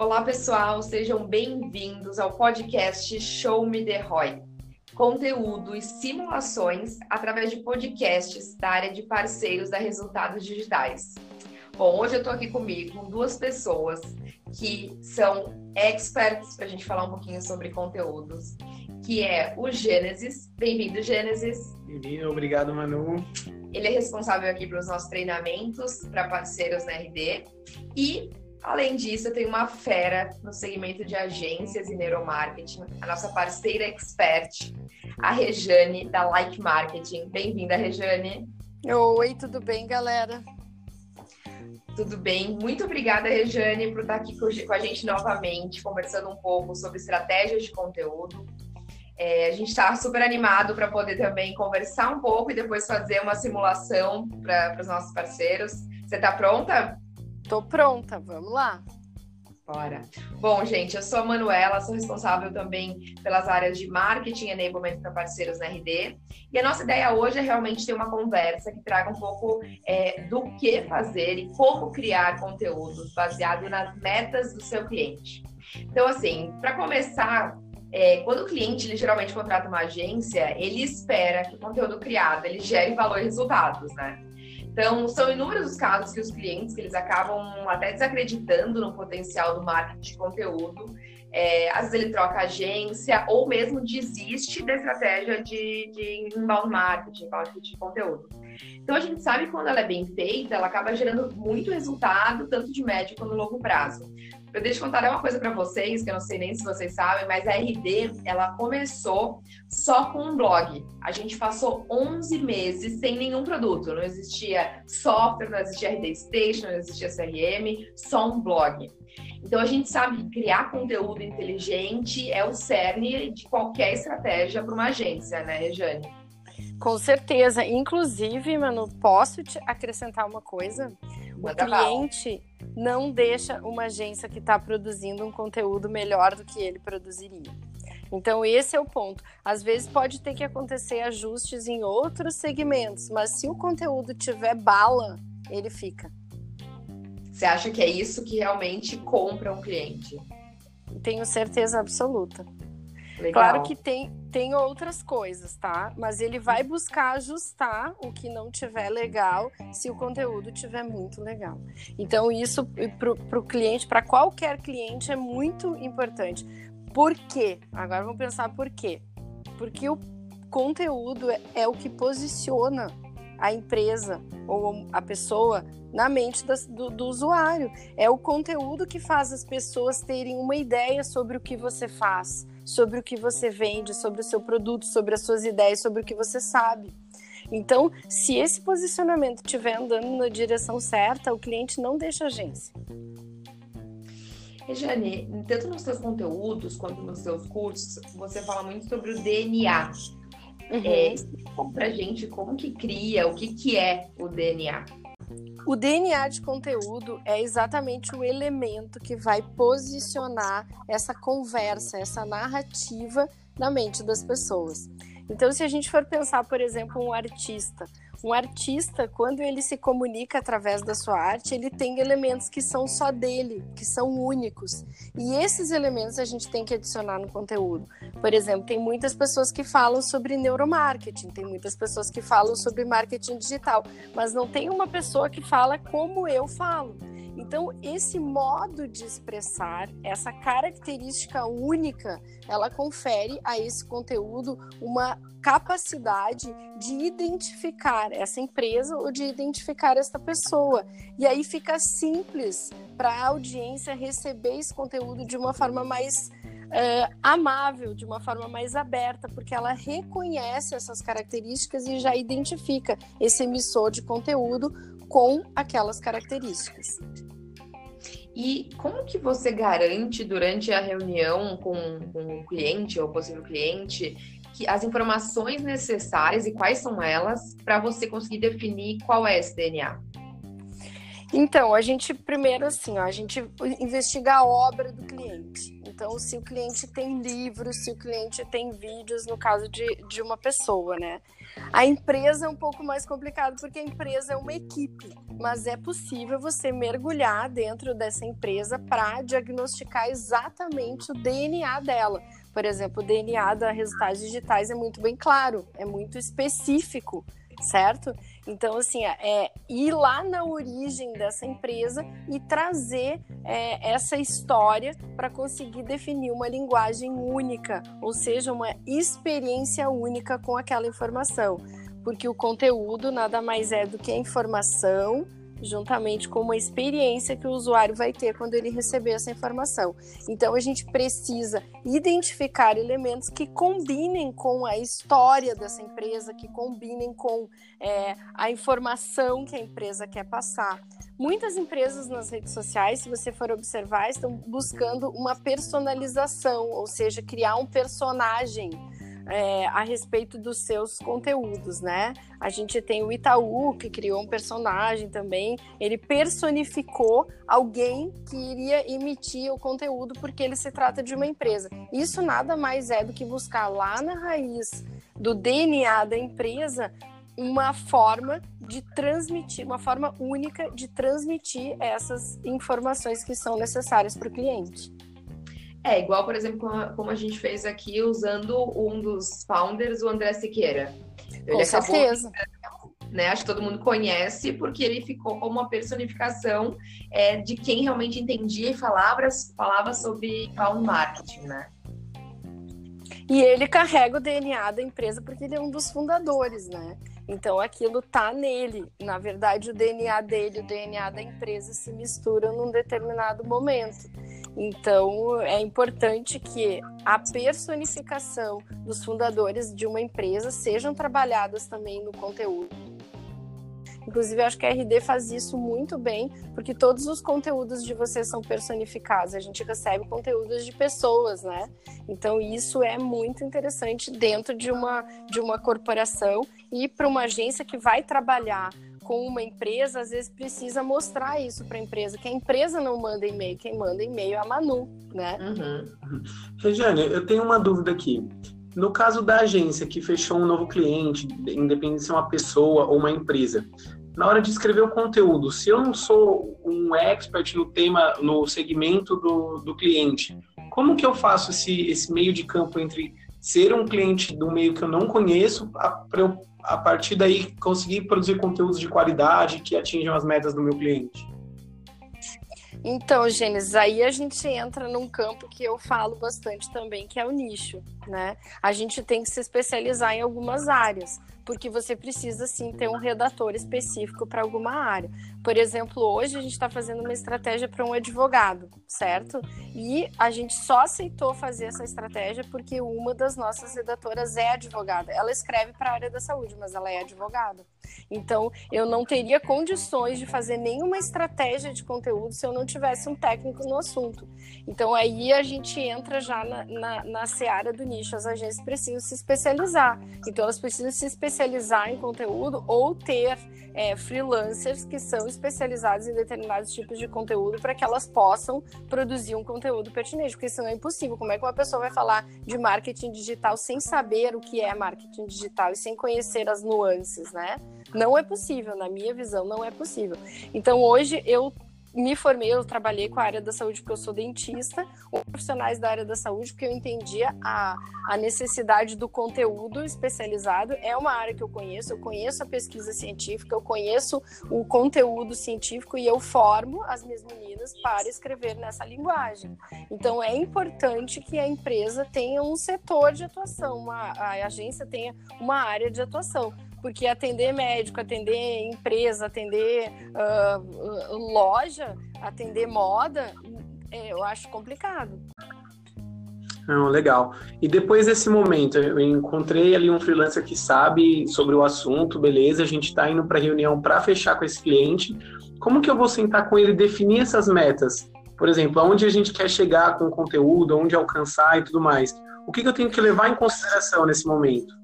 Olá, pessoal, sejam bem-vindos ao podcast Show Me The ROI. Conteúdo e simulações através de podcasts da área de parceiros da Resultados Digitais. Bom, hoje eu estou aqui comigo com duas pessoas que são experts para a gente falar um pouquinho sobre conteúdos, que é o Gênesis. Bem-vindo, Gênesis. Bem-vindo, obrigado, Manu. Ele é responsável aqui pelos nossos treinamentos para parceiros na RD. E Além disso, eu tenho uma fera no segmento de agências e neuromarketing, a nossa parceira expert, a Rejane, da Like Marketing. Bem-vinda, Rejane. Oi, tudo bem, galera? Tudo bem? Muito obrigada, Rejane, por estar aqui com a gente novamente, conversando um pouco sobre estratégias de conteúdo. É, a gente está super animado para poder também conversar um pouco e depois fazer uma simulação para os nossos parceiros. Você está pronta? Tô pronta, vamos lá. Bora. Bom, gente, eu sou a Manuela, sou responsável também pelas áreas de marketing e enablement para parceiros na RD. E a nossa ideia hoje é realmente ter uma conversa que traga um pouco é, do que fazer e como criar conteúdos baseado nas metas do seu cliente. Então, assim, para começar, é, quando o cliente ele geralmente contrata uma agência, ele espera que o conteúdo criado ele gere valor e resultados, né? Então, são inúmeros os casos que os clientes que eles acabam até desacreditando no potencial do marketing de conteúdo. É, às vezes ele troca agência ou mesmo desiste da estratégia de, de inbound marketing, marketing de conteúdo. Então a gente sabe que quando ela é bem feita, ela acaba gerando muito resultado, tanto de médio quanto longo prazo. Eu deixo contar uma coisa para vocês, que eu não sei nem se vocês sabem, mas a RD, ela começou só com um blog. A gente passou 11 meses sem nenhum produto. Não existia software, não existia RD Station, não existia CRM, só um blog. Então a gente sabe que criar conteúdo inteligente é o cerne de qualquer estratégia para uma agência, né, Rejane? Com certeza. Inclusive, mano, posso te acrescentar uma coisa? O cliente não deixa uma agência que está produzindo um conteúdo melhor do que ele produziria. Então, esse é o ponto. Às vezes pode ter que acontecer ajustes em outros segmentos, mas se o conteúdo tiver bala, ele fica. Você acha que é isso que realmente compra um cliente? Tenho certeza absoluta. Legal. Claro que tem, tem outras coisas, tá? Mas ele vai buscar ajustar o que não tiver legal se o conteúdo tiver muito legal. Então, isso para o cliente, para qualquer cliente, é muito importante. Por quê? Agora vamos pensar por quê. Porque o conteúdo é, é o que posiciona a empresa ou a pessoa na mente do, do, usuário. É o conteúdo que faz as pessoas terem uma ideia sobre o que você faz, sobre o que você vende, sobre o seu produto, sobre as suas ideias, sobre o que você sabe. Então, se esse posicionamento estiver andando na direção certa, o cliente não deixa a agência. Rejane, tanto nos seus conteúdos quanto nos seus cursos, você fala muito sobre o DNA. Uhum. É, pra gente como que cria, o que, que é o DNA. O DNA de conteúdo é exatamente o elemento que vai posicionar essa conversa, essa narrativa na mente das pessoas. Então, se a gente for pensar, por exemplo, um artista, um artista, quando ele se comunica através da sua arte, ele tem elementos que são só dele, que são únicos. E esses elementos a gente tem que adicionar no conteúdo. Por exemplo, tem muitas pessoas que falam sobre neuromarketing, tem muitas pessoas que falam sobre marketing digital, mas não tem uma pessoa que fala como eu falo. Então, esse modo de expressar, essa característica única, ela confere a esse conteúdo uma capacidade de identificar essa empresa ou de identificar esta pessoa. E aí fica simples para a audiência receber esse conteúdo de uma forma mais Uh, amável, de uma forma mais aberta, porque ela reconhece essas características e já identifica esse emissor de conteúdo com aquelas características. E como que você garante durante a reunião com, com o cliente ou possível cliente que as informações necessárias e quais são elas para você conseguir definir qual é esse DNA? Então, a gente primeiro assim, ó, a gente investiga a obra do cliente. Então, se o cliente tem livros, se o cliente tem vídeos, no caso de, de uma pessoa, né? A empresa é um pouco mais complicado porque a empresa é uma equipe, mas é possível você mergulhar dentro dessa empresa para diagnosticar exatamente o DNA dela. Por exemplo, o DNA da Resultados Digitais é muito bem claro, é muito específico, certo? Então, assim, é ir lá na origem dessa empresa e trazer é, essa história para conseguir definir uma linguagem única, ou seja, uma experiência única com aquela informação. Porque o conteúdo nada mais é do que a informação juntamente com uma experiência que o usuário vai ter quando ele receber essa informação. Então a gente precisa identificar elementos que combinem com a história dessa empresa, que combinem com é, a informação que a empresa quer passar. Muitas empresas nas redes sociais, se você for observar, estão buscando uma personalização, ou seja, criar um personagem é, a respeito dos seus conteúdos, né? A gente tem o Itaú, que criou um personagem também, ele personificou alguém que iria emitir o conteúdo porque ele se trata de uma empresa. Isso nada mais é do que buscar lá na raiz do DNA da empresa uma forma de transmitir, uma forma única de transmitir essas informações que são necessárias para o cliente. É, igual, por exemplo, como a gente fez aqui usando um dos founders, o André Siqueira. Ele Com certeza. Né? Acho que todo mundo conhece, porque ele ficou como uma personificação é, de quem realmente entendia e falava, falava sobre cloud marketing, né? E ele carrega o DNA da empresa porque ele é um dos fundadores, né? Então aquilo tá nele. Na verdade, o DNA dele, o DNA da empresa se misturam num determinado momento. Então, é importante que a personificação dos fundadores de uma empresa sejam trabalhadas também no conteúdo. Inclusive, eu acho que a RD faz isso muito bem, porque todos os conteúdos de vocês são personificados. A gente recebe conteúdos de pessoas, né? Então, isso é muito interessante dentro de uma, de uma corporação e para uma agência que vai trabalhar com uma empresa, às vezes precisa mostrar isso para a empresa, que a empresa não manda e-mail, quem manda e-mail é a Manu, né? Uhum. Regiane, eu tenho uma dúvida aqui. No caso da agência que fechou um novo cliente, independente se é uma pessoa ou uma empresa, na hora de escrever o conteúdo, se eu não sou um expert no tema, no segmento do, do cliente, como que eu faço esse, esse meio de campo entre ser um cliente do meio que eu não conheço para eu a partir daí conseguir produzir conteúdos de qualidade que atinjam as metas do meu cliente? Então, Gênesis, aí a gente entra num campo que eu falo bastante também, que é o nicho, né? A gente tem que se especializar em algumas áreas porque você precisa sim ter um redator específico para alguma área. Por exemplo, hoje a gente está fazendo uma estratégia para um advogado, certo? E a gente só aceitou fazer essa estratégia porque uma das nossas redatoras é advogada. Ela escreve para a área da saúde, mas ela é advogada. Então, eu não teria condições de fazer nenhuma estratégia de conteúdo se eu não tivesse um técnico no assunto. Então, aí a gente entra já na, na, na seara do nicho. As agências precisam se especializar. Então, elas precisam se especializar em conteúdo ou ter é, freelancers que são especializados em determinados tipos de conteúdo para que elas possam produzir um conteúdo pertinente, porque senão é impossível. Como é que uma pessoa vai falar de marketing digital sem saber o que é marketing digital e sem conhecer as nuances, né? Não é possível, na minha visão, não é possível. Então, hoje eu me formei, eu trabalhei com a área da saúde porque eu sou dentista, ou profissionais da área da saúde porque eu entendia a, a necessidade do conteúdo especializado. É uma área que eu conheço, eu conheço a pesquisa científica, eu conheço o conteúdo científico e eu formo as minhas meninas para escrever nessa linguagem. Então é importante que a empresa tenha um setor de atuação, uma, a agência tenha uma área de atuação porque atender médico, atender empresa, atender uh, loja, atender moda, é, eu acho complicado. Não, legal. E depois desse momento, eu encontrei ali um freelancer que sabe sobre o assunto, beleza, a gente está indo para reunião para fechar com esse cliente. Como que eu vou sentar com ele e definir essas metas? Por exemplo, aonde a gente quer chegar com o conteúdo, onde alcançar e tudo mais. O que, que eu tenho que levar em consideração nesse momento?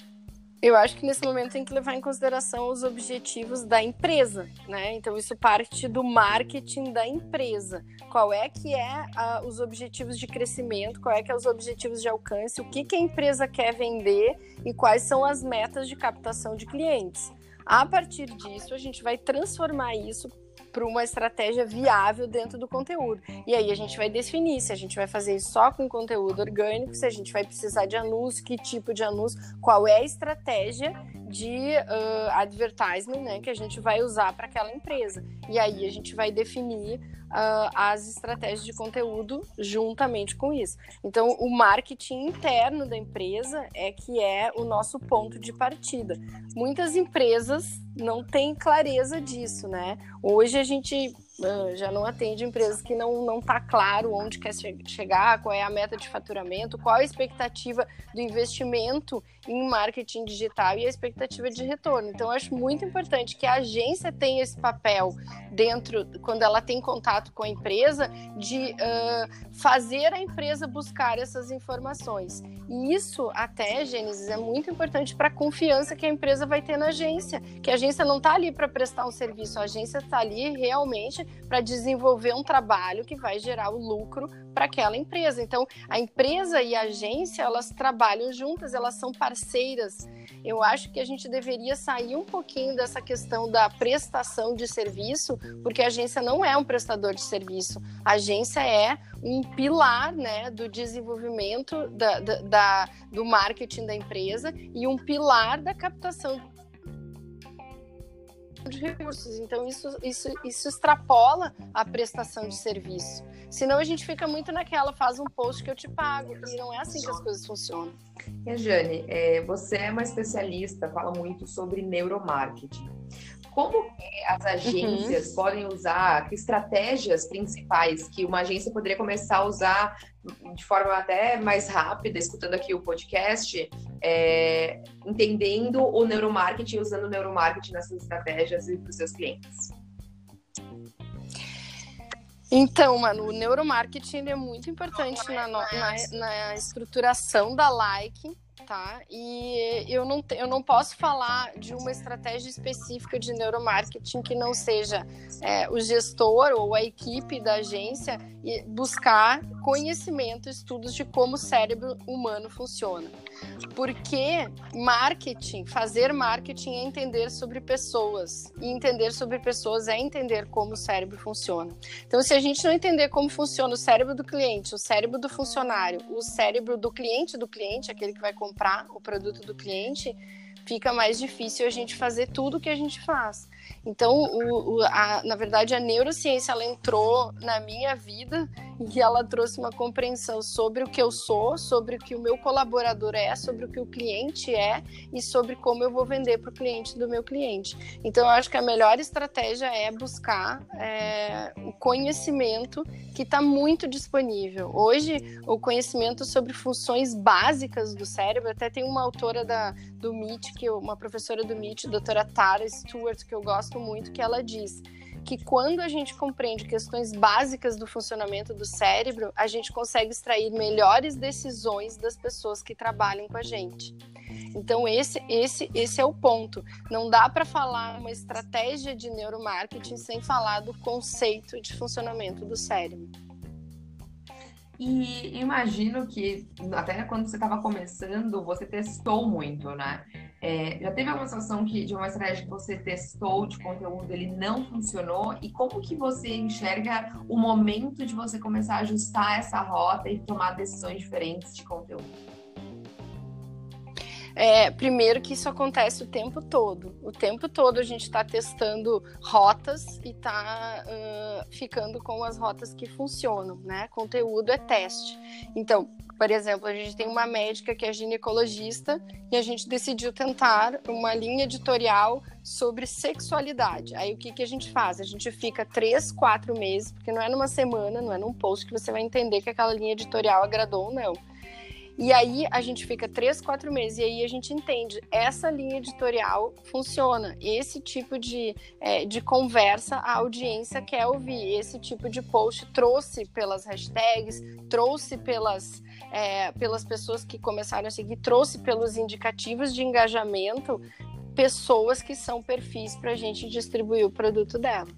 Eu acho que nesse momento tem que levar em consideração os objetivos da empresa, né? Então isso parte do marketing da empresa. Qual é que é os objetivos de crescimento, qual é que é os objetivos de alcance, o que, que a empresa quer vender e quais são as metas de captação de clientes. A partir disso, a gente vai transformar isso para uma estratégia viável dentro do conteúdo. E aí a gente vai definir se a gente vai fazer isso só com conteúdo orgânico, se a gente vai precisar de anúncio, que tipo de anúncio, qual é a estratégia de uh, advertisement né, que a gente vai usar para aquela empresa. E aí a gente vai definir uh, as estratégias de conteúdo juntamente com isso. Então, o marketing interno da empresa é que é o nosso ponto de partida. Muitas empresas não têm clareza disso, né? Hoje a gente já não atende empresas que não não está claro onde quer chegar, qual é a meta de faturamento, qual a expectativa do investimento em marketing digital e a expectativa de retorno. Então, acho muito importante que a agência tenha esse papel dentro, quando ela tem contato com a empresa, de uh, fazer a empresa buscar essas informações. E isso, até, Gênesis, é muito importante para a confiança que a empresa vai ter na agência, que a agência não está ali para prestar um serviço, a agência está ali realmente para desenvolver um trabalho que vai gerar o lucro para aquela empresa. Então, a empresa e a agência, elas trabalham juntas, elas são parceiras. Eu acho que a gente deveria sair um pouquinho dessa questão da prestação de serviço, porque a agência não é um prestador de serviço. A agência é um pilar né, do desenvolvimento da, da, da do marketing da empresa e um pilar da captação de recursos. Então, isso, isso, isso extrapola a prestação de serviço. Senão, a gente fica muito naquela, faz um post que eu te pago. E não é assim que as coisas funcionam. E, Jane, é, você é uma especialista, fala muito sobre neuromarketing. Como as agências uhum. podem usar, que estratégias principais que uma agência poderia começar a usar de forma até mais rápida, escutando aqui o podcast, é, entendendo o neuromarketing, usando o neuromarketing nas suas estratégias e para os seus clientes? Então, mano, o neuromarketing é muito importante na, na, na estruturação da like tá? E eu não, eu não posso falar de uma estratégia específica de neuromarketing que não seja é, o gestor ou a equipe da agência buscar conhecimento, estudos de como o cérebro humano funciona. Porque marketing, fazer marketing é entender sobre pessoas. E entender sobre pessoas é entender como o cérebro funciona. Então, se a gente não entender como funciona o cérebro do cliente, o cérebro do funcionário, o cérebro do cliente do cliente, aquele que vai comprar o produto do cliente, fica mais difícil a gente fazer tudo o que a gente faz. Então, o, o, a, na verdade, a neurociência ela entrou na minha vida e ela trouxe uma compreensão sobre o que eu sou, sobre o que o meu colaborador é, sobre o que o cliente é e sobre como eu vou vender para o cliente do meu cliente. Então, eu acho que a melhor estratégia é buscar é, o conhecimento que está muito disponível. Hoje, o conhecimento sobre funções básicas do cérebro, até tem uma autora da, do MIT, que uma professora do MIT, doutora Tara Stewart, que eu gosto muito, que ela diz que quando a gente compreende questões básicas do funcionamento do cérebro, a gente consegue extrair melhores decisões das pessoas que trabalham com a gente. Então esse esse esse é o ponto. Não dá para falar uma estratégia de neuromarketing sem falar do conceito de funcionamento do cérebro. E imagino que até quando você estava começando, você testou muito, né? É, já teve alguma situação que de uma estratégia que você testou de conteúdo ele não funcionou e como que você enxerga o momento de você começar a ajustar essa rota e tomar decisões diferentes de conteúdo? É, primeiro que isso acontece o tempo todo. O tempo todo a gente está testando rotas e está uh, ficando com as rotas que funcionam, né? Conteúdo é teste. Então, por exemplo, a gente tem uma médica que é ginecologista e a gente decidiu tentar uma linha editorial sobre sexualidade. Aí o que, que a gente faz? A gente fica três, quatro meses, porque não é numa semana, não é num post que você vai entender que aquela linha editorial agradou ou não E aí a gente fica três, quatro meses e aí a gente entende essa linha editorial funciona. Esse tipo de, é, de conversa a audiência quer ouvir. Esse tipo de post trouxe pelas hashtags, trouxe pelas, é, pelas pessoas que começaram a seguir, trouxe pelos indicativos de engajamento pessoas que são perfis para a gente distribuir o produto dela.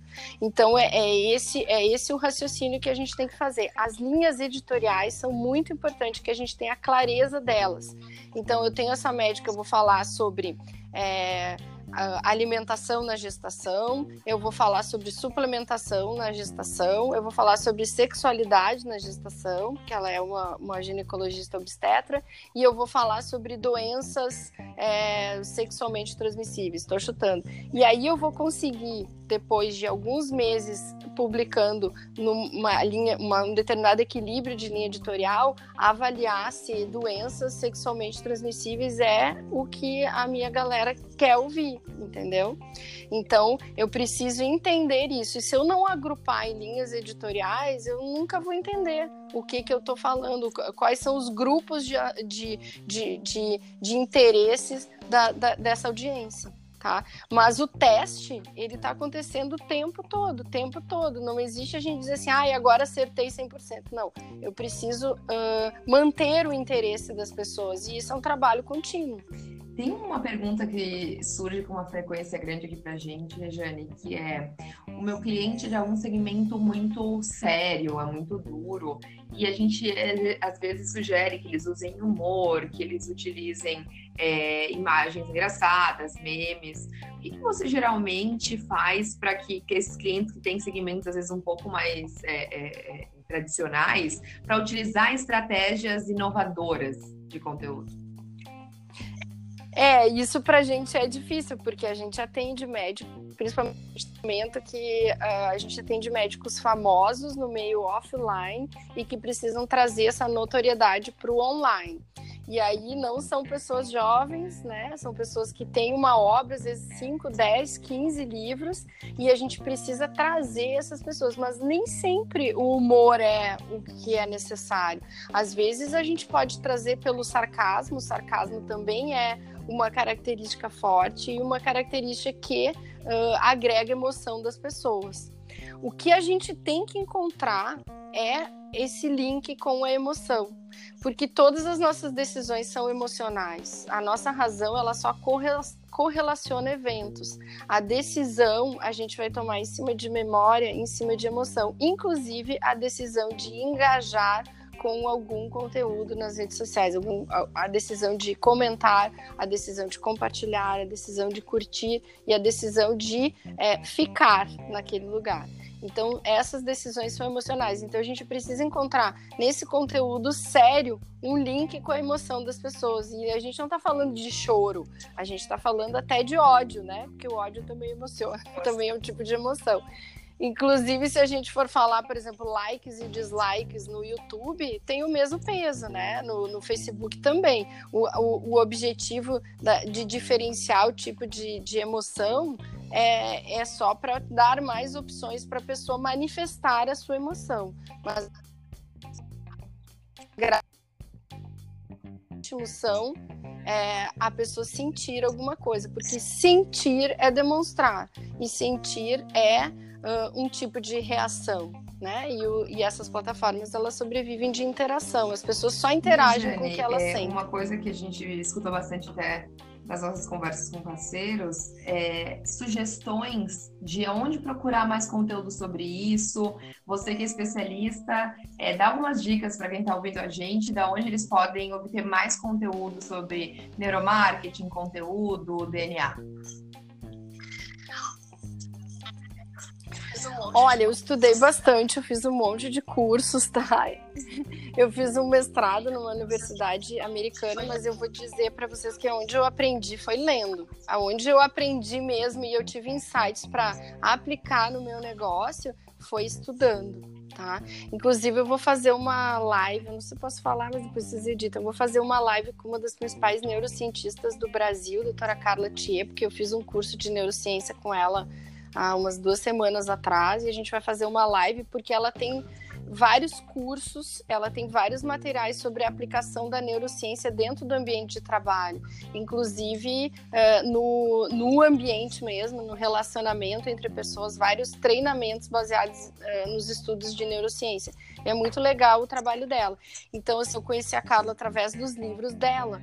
Então é, é, esse é esse o raciocínio que a gente tem que fazer. As linhas editoriais são muito importantes que a gente tenha a clareza delas. Então eu tenho essa médica, eu vou falar sobre é, alimentação na gestação, eu vou falar sobre suplementação na gestação, eu vou falar sobre sexualidade na gestação, que ela é uma, uma ginecologista obstetra, e eu vou falar sobre doenças é, sexualmente transmissíveis, estou chutando. E aí eu vou conseguir, depois de alguns meses publicando numa linha, uma, um determinado equilíbrio de linha editorial, avaliar se doenças sexualmente transmissíveis é o que a minha galera quer ouvir, entendeu? Então, eu preciso entender isso. E se eu não agrupar em linhas editoriais, eu nunca vou entender o que, que eu estou falando, quais são os grupos de, de, de, de, de interesses da, da, dessa audiência tá? Mas o teste, ele está acontecendo o tempo todo, o tempo todo. Não existe a gente dizer assim, ah, agora acertei 100%. Não, eu preciso uh, manter o interesse das pessoas e isso é um trabalho contínuo. Tem uma pergunta que surge com uma frequência grande aqui pra gente, Rejane, que é o meu cliente é de algum segmento muito sério, é muito duro, e a gente é, às vezes sugere que eles usem humor, que eles utilizem é, imagens engraçadas, memes. O que, que você geralmente faz para que, que, esses clientes que têm segmentos às vezes um pouco mais é, é, é tradicionais, para utilizar estratégias inovadoras de conteúdo? É, isso pra gente é difícil, porque a gente atende médico, principalmente no que uh, a gente atende médicos famosos no meio offline e que precisam trazer essa notoriedade para o online. E aí não são pessoas jovens, né? São pessoas que têm uma obra, às vezes 5, 10, 15 livros, e a gente precisa trazer essas pessoas, mas nem sempre o humor é o que é necessário. Às vezes a gente pode trazer pelo sarcasmo, o sarcasmo também é uma característica forte e uma característica que uh, agrega emoção das pessoas. O que a gente tem que encontrar é esse link com a emoção, porque todas as nossas decisões são emocionais. A nossa razão ela só correlaciona eventos. A decisão a gente vai tomar em cima de memória, em cima de emoção, inclusive a decisão de engajar com algum conteúdo nas redes sociais, algum, a, a, decisão de comentar, a decisão de compartilhar, a decisão de curtir e a decisão de é, ficar naquele lugar. Então, essas decisões são emocionais. Então, a gente precisa encontrar nesse conteúdo sério um link com a emoção das pessoas. E a gente não está falando de choro, a gente está falando até de ódio, né? Porque o ódio também emociona, também é um tipo de emoção. Inclusive, se a gente for falar, por exemplo, likes e dislikes no YouTube, tem o mesmo peso, né? No, no Facebook também. O, o, o objetivo da, de diferenciar o tipo de, de emoção é, é só para dar mais opções para a pessoa manifestar a sua emoção. Mas emoção é a pessoa sentir alguma coisa, porque sentir é demonstrar e sentir é uh, um tipo de reação, né? E, o, e, essas plataformas elas sobrevivem de interação. As pessoas só interagem com o que elas é sentem. Uma coisa que a gente escuta bastante até nas nossas conversas com parceiros, é, sugestões de onde procurar mais conteúdo sobre isso. Você que é especialista, é, dá algumas dicas para quem está ouvindo a gente, da onde eles podem obter mais conteúdo sobre neuromarketing, conteúdo, DNA. Olha, eu estudei bastante, eu fiz um monte de cursos, tá? Eu fiz um mestrado numa universidade americana, mas eu vou dizer para vocês que onde eu aprendi foi lendo. Aonde eu aprendi mesmo e eu tive insights para aplicar no meu negócio foi estudando, tá? Inclusive eu vou fazer uma live, não sei se posso falar, mas depois vocês editam. Eu vou fazer uma live com uma das principais neurocientistas do Brasil, doutora Carla Thier, porque eu fiz um curso de neurociência com ela há umas duas semanas atrás e a gente vai fazer uma live porque ela tem vários cursos, ela tem vários materiais sobre a aplicação da neurociência dentro do ambiente de trabalho, inclusive uh, no, no ambiente mesmo, no relacionamento entre pessoas, vários treinamentos baseados uh, nos estudos de neurociência. É muito legal o trabalho dela. Então, assim, eu conheci a Carla através dos livros dela.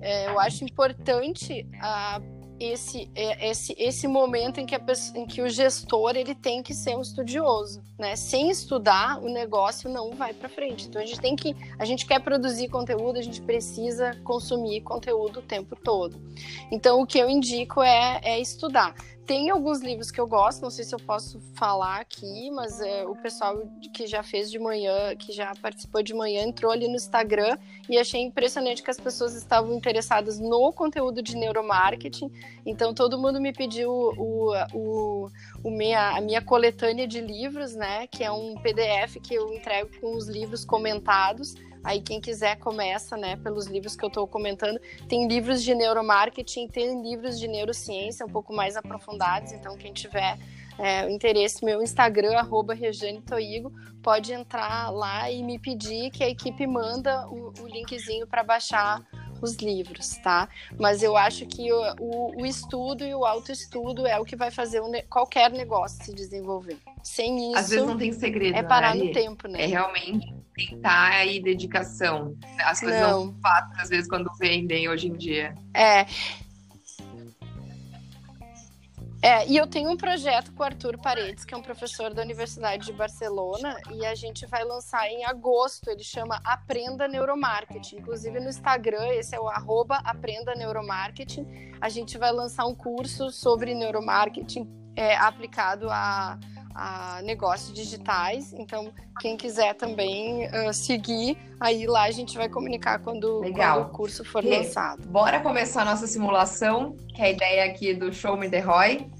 É, eu acho importante a esse, é, esse, esse momento em que, pessoa, em que o gestor ele tem que ser um estudioso, né? Sem estudar, o negócio não vai para frente. Então a gente tem que, a gente quer produzir conteúdo, a gente precisa consumir conteúdo o tempo todo. Então o que eu indico é, é estudar. Tem alguns livros que eu gosto, não sei se eu posso falar aqui, mas é, o pessoal que já fez de manhã, que já participou de manhã, entrou ali no Instagram e achei impressionante que as pessoas estavam interessadas no conteúdo de neuromarketing. Então todo mundo me pediu o, o, o minha, a minha coletânea de livros, né? Que é um PDF que eu entrego com os livros comentados. Aí quem quiser começa, né, pelos livros que eu estou comentando. Tem livros de neuromarketing, tem livros de neurociência um pouco mais aprofundados. Então quem tiver é, interesse, meu Instagram, arroba Toigo, pode entrar lá e me pedir que a equipe manda o, o linkzinho para baixar os livros, tá? Mas eu acho que o, o, o estudo e o autoestudo é o que vai fazer um, qualquer negócio se desenvolver. Sem isso. Às vezes não tem segredo. É parar né? no tempo, né? É realmente tentar aí dedicação. As coisas não, não são fáceis, às vezes, quando vendem hoje em dia. É. É, e eu tenho um projeto com o Arthur Paredes, que é um professor da Universidade de Barcelona, e a gente vai lançar em agosto. Ele chama Aprenda Neuromarketing. Inclusive no Instagram, esse é o arroba Aprenda Neuromarketing. A gente vai lançar um curso sobre neuromarketing é, aplicado a a negócios digitais. Então, quem quiser também uh, seguir, aí lá a gente vai comunicar quando, quando o curso for e, lançado. Bora começar a nossa simulação, que é a ideia aqui do Show Me The Roy.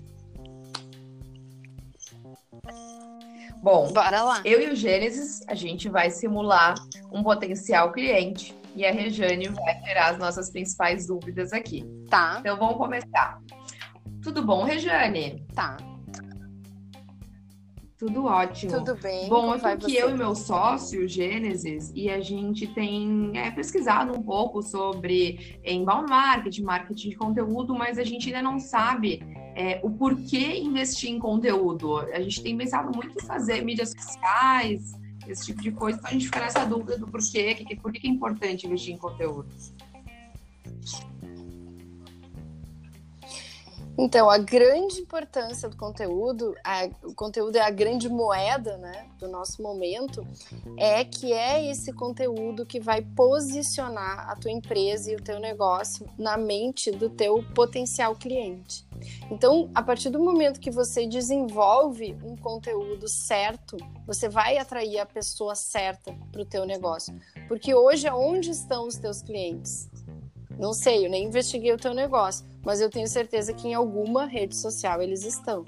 Bom, Bora lá. eu e o Gênesis, a gente vai simular um potencial cliente e a Rejane vai tirar as nossas principais dúvidas aqui. Tá. Então vamos começar. Tudo bom, Rejane? Tá. Tudo ótimo. Tudo bem. Bom, eu que eu e meu sócio, Gênesis, e a gente tem é, pesquisado um pouco sobre inbound marketing, marketing de conteúdo, mas a gente ainda não sabe é, o porquê investir em conteúdo. A gente tem pensado muito em fazer mídias sociais, esse tipo de coisa, então a gente fica nessa dúvida do porquê, que, por que é importante investir em conteúdo. Então, a grande importância do conteúdo, a, o conteúdo é a grande moeda né, do nosso momento, é que é esse conteúdo que vai posicionar a tua empresa e o teu negócio na mente do teu potencial cliente. Então, a partir do momento que você desenvolve um conteúdo certo, você vai atrair a pessoa certa para o teu negócio. Porque hoje, onde estão os teus clientes? Não sei, eu nem investiguei o teu negócio, mas eu tenho certeza que em alguma rede social eles estão.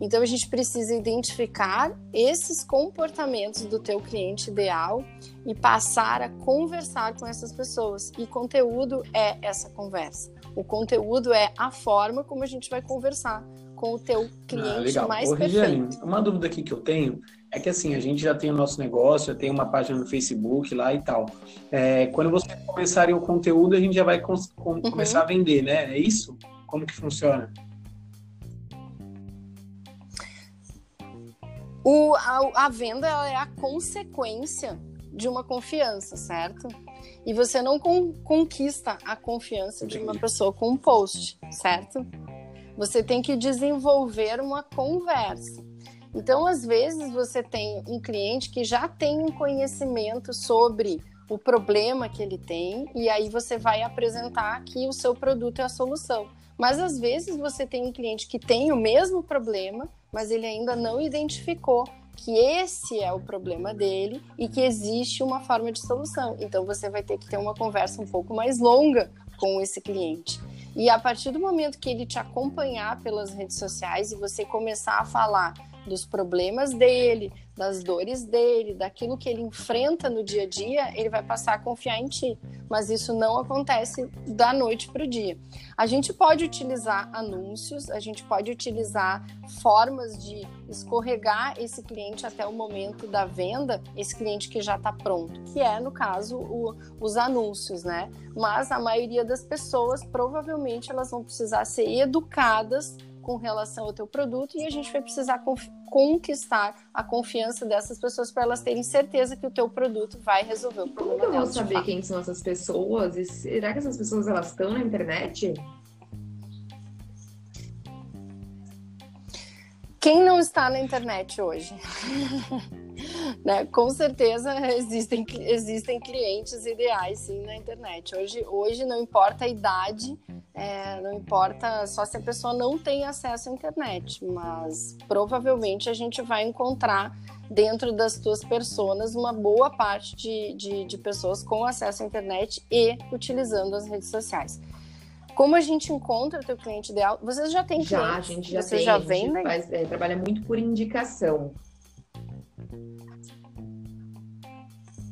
Então a gente precisa identificar esses comportamentos do teu cliente ideal e passar a conversar com essas pessoas. E conteúdo é essa conversa. O conteúdo é a forma como a gente vai conversar com o teu cliente ah, mais Ô, perfeito. uma dúvida aqui que eu tenho é que assim, a gente já tem o nosso negócio, já tem uma página no Facebook lá e tal. É, quando vocês começarem o conteúdo, a gente já vai com, com, uhum. começar a vender, né? É isso? Como que funciona? O, a, a venda é a consequência de uma confiança, certo? E você não con conquista a confiança de uma pessoa com um post, certo? Você tem que desenvolver uma conversa. Então, às vezes, você tem um cliente que já tem um conhecimento sobre o problema que ele tem, e aí você vai apresentar que o seu produto é a solução. Mas às vezes você tem um cliente que tem o mesmo problema, mas ele ainda não identificou que esse é o problema dele e que existe uma forma de solução. Então você vai ter que ter uma conversa um pouco mais longa com esse cliente. E a partir do momento que ele te acompanhar pelas redes sociais e você começar a falar dos problemas dele, das dores dele, daquilo que ele enfrenta no dia a dia, ele vai passar a confiar em ti. Mas isso não acontece da noite para o dia. A gente pode utilizar anúncios, a gente pode utilizar formas de escorregar esse cliente até o momento da venda, esse cliente que já está pronto, que é, no caso, o, os anúncios, né? Mas a maioria das pessoas, provavelmente, elas vão precisar ser educadas com relação ao teu produto e a gente vai precisar conquistar a confiança dessas pessoas para elas terem certeza que o teu produto vai resolver o problema Como eu vou saber quem são essas pessoas? E será que essas pessoas elas estão na internet? Quem não está na internet hoje? né? Com certeza existem, existem clientes ideais sim na internet. Hoje, hoje não importa a idade, é, não importa só se a pessoa não tem acesso à internet, mas provavelmente a gente vai encontrar dentro das tuas pessoas uma boa parte de, de, de pessoas com acesso à internet e utilizando as redes sociais. Como a gente encontra o teu cliente ideal? Vocês já têm já, clientes? Já, a gente já Vocês tem. Já vendem? Faz, é, trabalha muito por indicação.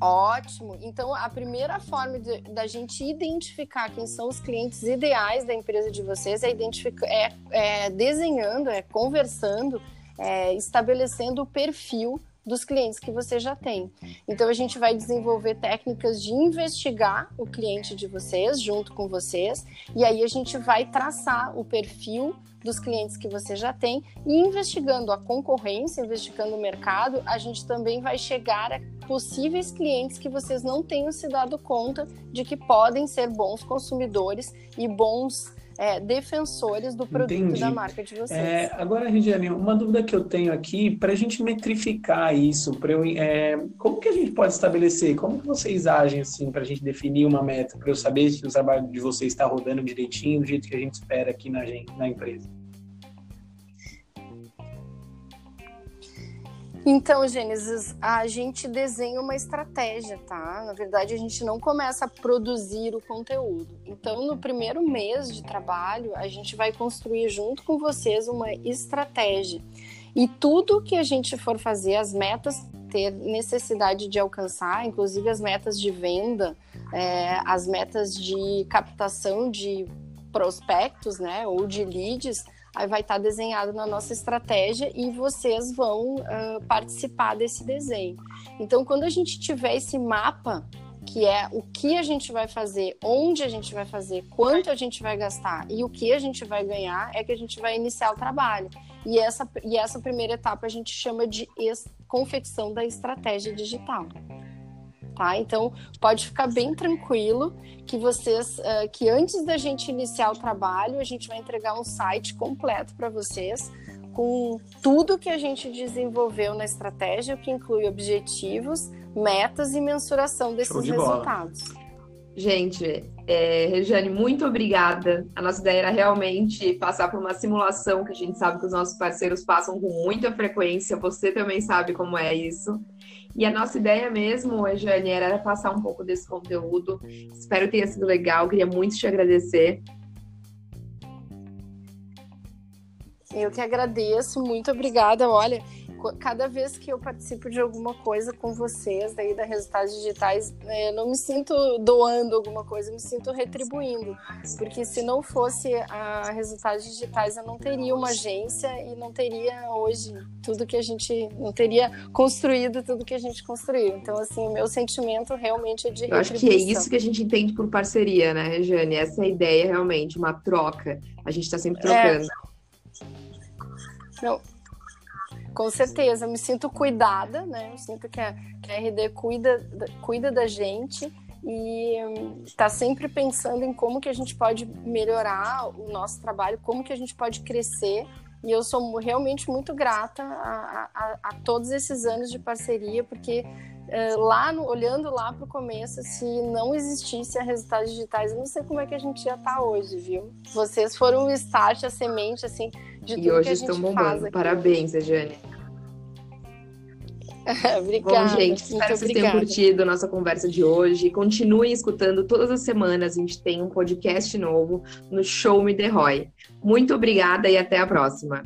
Ótimo. Então, a primeira forma de, da gente identificar quem são os clientes ideais da empresa de vocês é, é, é desenhando, é conversando, é estabelecendo o perfil dos clientes que você já tem. Então a gente vai desenvolver técnicas de investigar o cliente de vocês junto com vocês e aí a gente vai traçar o perfil dos clientes que você já tem. E investigando a concorrência, investigando o mercado, a gente também vai chegar a possíveis clientes que vocês não tenham se dado conta de que podem ser bons consumidores e bons é, defensores do produto Entendi. da marca de vocês. É, agora, Regiane, uma dúvida que eu tenho aqui, para a gente metrificar isso, eu, é, como que a gente pode estabelecer, como que vocês agem assim para a gente definir uma meta, para eu saber se o trabalho de vocês está rodando direitinho, do jeito que a gente espera aqui na, gente, na empresa? Então, Gênesis, a gente desenha uma estratégia, tá? Na verdade, a gente não começa a produzir o conteúdo. Então, no primeiro mês de trabalho, a gente vai construir junto com vocês uma estratégia. E tudo que a gente for fazer, as metas ter necessidade de alcançar, inclusive as metas de venda, é, as metas de captação de prospectos, né, ou de leads, aí vai estar desenhado na nossa estratégia e vocês vão uh, participar desse desenho. Então, quando a gente tiver esse mapa, que é o que a gente vai fazer, onde a gente vai fazer, quanto a gente vai gastar e o que a gente vai ganhar, é que a gente vai iniciar o trabalho. E essa, e essa primeira etapa a gente chama de confecção da estratégia digital tá? Então pode ficar bem tranquilo que vocês, uh, que antes da gente iniciar o trabalho, a gente vai entregar um site completo para vocês com tudo que a gente desenvolveu na estratégia, que inclui objetivos, metas e mensuração desses de resultados. Gente, é, Regiane, muito obrigada. A nossa ideia era realmente passar por uma simulação que a gente sabe que os nossos parceiros passam com muita frequência. Você também sabe como é isso. E a nossa ideia mesmo, Jane, era passar um pouco desse conteúdo. Espero que tenha sido legal. Queria muito te agradecer. Eu que agradeço, muito obrigada. Olha, cada vez que eu participo de alguma coisa com vocês, daí da Resultados Digitais, é, eu não me sinto doando alguma coisa, eu me sinto retribuindo. Porque se não fosse a Resultados Digitais, eu não teria uma agência e não teria hoje tudo que a gente, não teria construído tudo que a gente construiu. Então, assim, o meu sentimento realmente é de Eu acho que é isso que a gente entende por parceria, né, Regiane? Essa é a ideia realmente, uma troca. A gente está sempre trocando. É... Não, com certeza, eu me sinto cuidada, né? Eu sinto que a, que a RD cuida, cuida da gente e está hum, sempre pensando em como que a gente pode melhorar o nosso trabalho, como que a gente pode crescer. E eu sou realmente muito grata a, a, a todos esses anos de parceria, porque uh, lá no, olhando lá para o começo, se não existisse a resultados digitais, eu não sei como é que a gente ia estar tá hoje, viu? Vocês foram o start, a semente, assim, de tudo e hoje que a gente estão bombando. Parabéns, Jane. obrigada. Bom, gente, espero que vocês obrigada. tenham curtido a nossa conversa de hoje. Continuem escutando todas as semanas. A gente tem um podcast novo no Show Me The Roy. Muito obrigada e até a próxima.